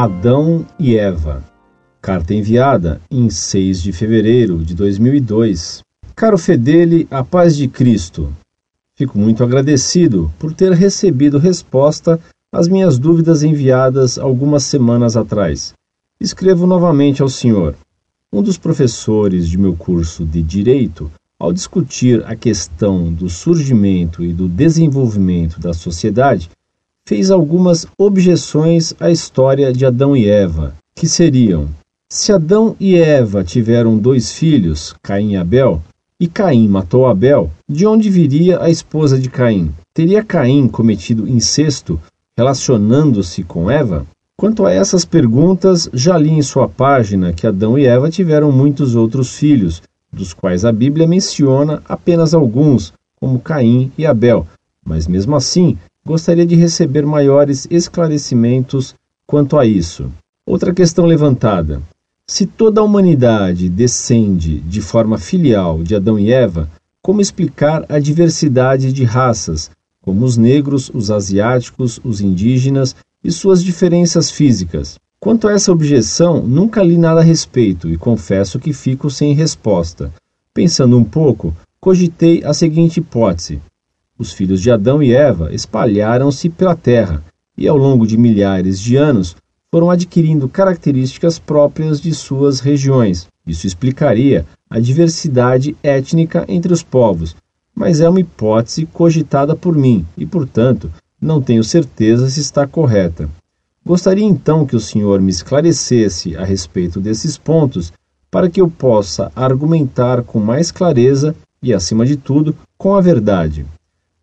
Adão e Eva. Carta enviada em 6 de fevereiro de 2002. Caro Fedele, a paz de Cristo. Fico muito agradecido por ter recebido resposta às minhas dúvidas enviadas algumas semanas atrás. Escrevo novamente ao senhor. Um dos professores de meu curso de Direito, ao discutir a questão do surgimento e do desenvolvimento da sociedade, fez algumas objeções à história de Adão e Eva, que seriam: se Adão e Eva tiveram dois filhos, Caim e Abel, e Caim matou Abel, de onde viria a esposa de Caim? Teria Caim cometido incesto relacionando-se com Eva? Quanto a essas perguntas, já li em sua página que Adão e Eva tiveram muitos outros filhos, dos quais a Bíblia menciona apenas alguns, como Caim e Abel, mas mesmo assim gostaria de receber maiores esclarecimentos quanto a isso. Outra questão levantada: se toda a humanidade descende de forma filial de Adão e Eva, como explicar a diversidade de raças, como os negros, os asiáticos, os indígenas e suas diferenças físicas? Quanto a essa objeção, nunca li nada a respeito e confesso que fico sem resposta. Pensando um pouco, cogitei a seguinte hipótese: os filhos de Adão e Eva espalharam-se pela terra e, ao longo de milhares de anos, foram adquirindo características próprias de suas regiões. Isso explicaria a diversidade étnica entre os povos, mas é uma hipótese cogitada por mim e, portanto, não tenho certeza se está correta. Gostaria então que o senhor me esclarecesse a respeito desses pontos para que eu possa argumentar com mais clareza e, acima de tudo, com a verdade.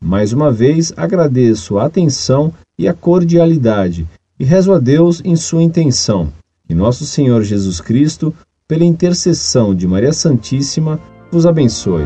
Mais uma vez agradeço a atenção e a cordialidade e rezo a Deus em sua intenção. Que nosso Senhor Jesus Cristo, pela intercessão de Maria Santíssima, vos abençoe.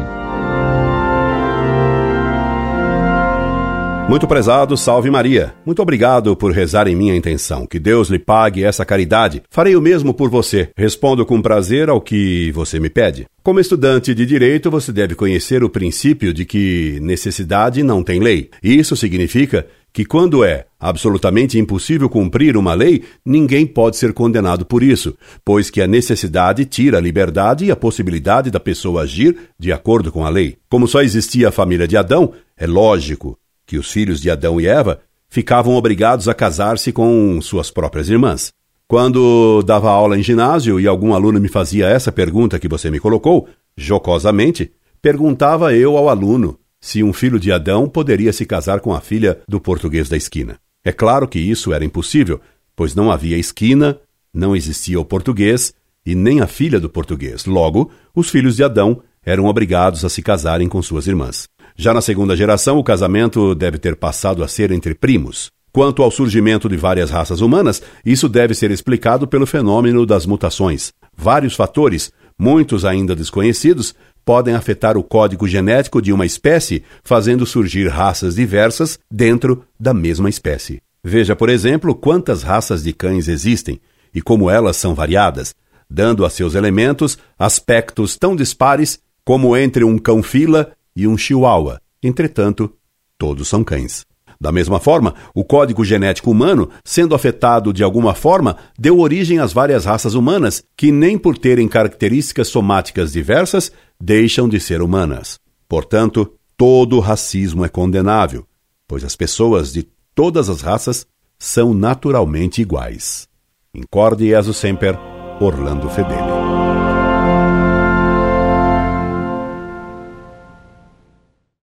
Muito prezado, salve Maria. Muito obrigado por rezar em minha intenção. Que Deus lhe pague essa caridade. Farei o mesmo por você. Respondo com prazer ao que você me pede. Como estudante de direito, você deve conhecer o princípio de que necessidade não tem lei. Isso significa que, quando é absolutamente impossível cumprir uma lei, ninguém pode ser condenado por isso, pois que a necessidade tira a liberdade e a possibilidade da pessoa agir de acordo com a lei. Como só existia a família de Adão, é lógico que os filhos de Adão e Eva ficavam obrigados a casar-se com suas próprias irmãs. Quando dava aula em ginásio e algum aluno me fazia essa pergunta que você me colocou, jocosamente, perguntava eu ao aluno se um filho de Adão poderia se casar com a filha do português da esquina. É claro que isso era impossível, pois não havia esquina, não existia o português e nem a filha do português. Logo, os filhos de Adão eram obrigados a se casarem com suas irmãs. Já na segunda geração, o casamento deve ter passado a ser entre primos. Quanto ao surgimento de várias raças humanas, isso deve ser explicado pelo fenômeno das mutações. Vários fatores, muitos ainda desconhecidos, podem afetar o código genético de uma espécie, fazendo surgir raças diversas dentro da mesma espécie. Veja, por exemplo, quantas raças de cães existem e como elas são variadas, dando a seus elementos aspectos tão dispares como entre um cão-fila e um chihuahua. Entretanto, todos são cães. Da mesma forma, o código genético humano, sendo afetado de alguma forma, deu origem às várias raças humanas, que nem por terem características somáticas diversas, deixam de ser humanas. Portanto, todo racismo é condenável, pois as pessoas de todas as raças são naturalmente iguais. Incorde Jesus Semper, Orlando Fedeli.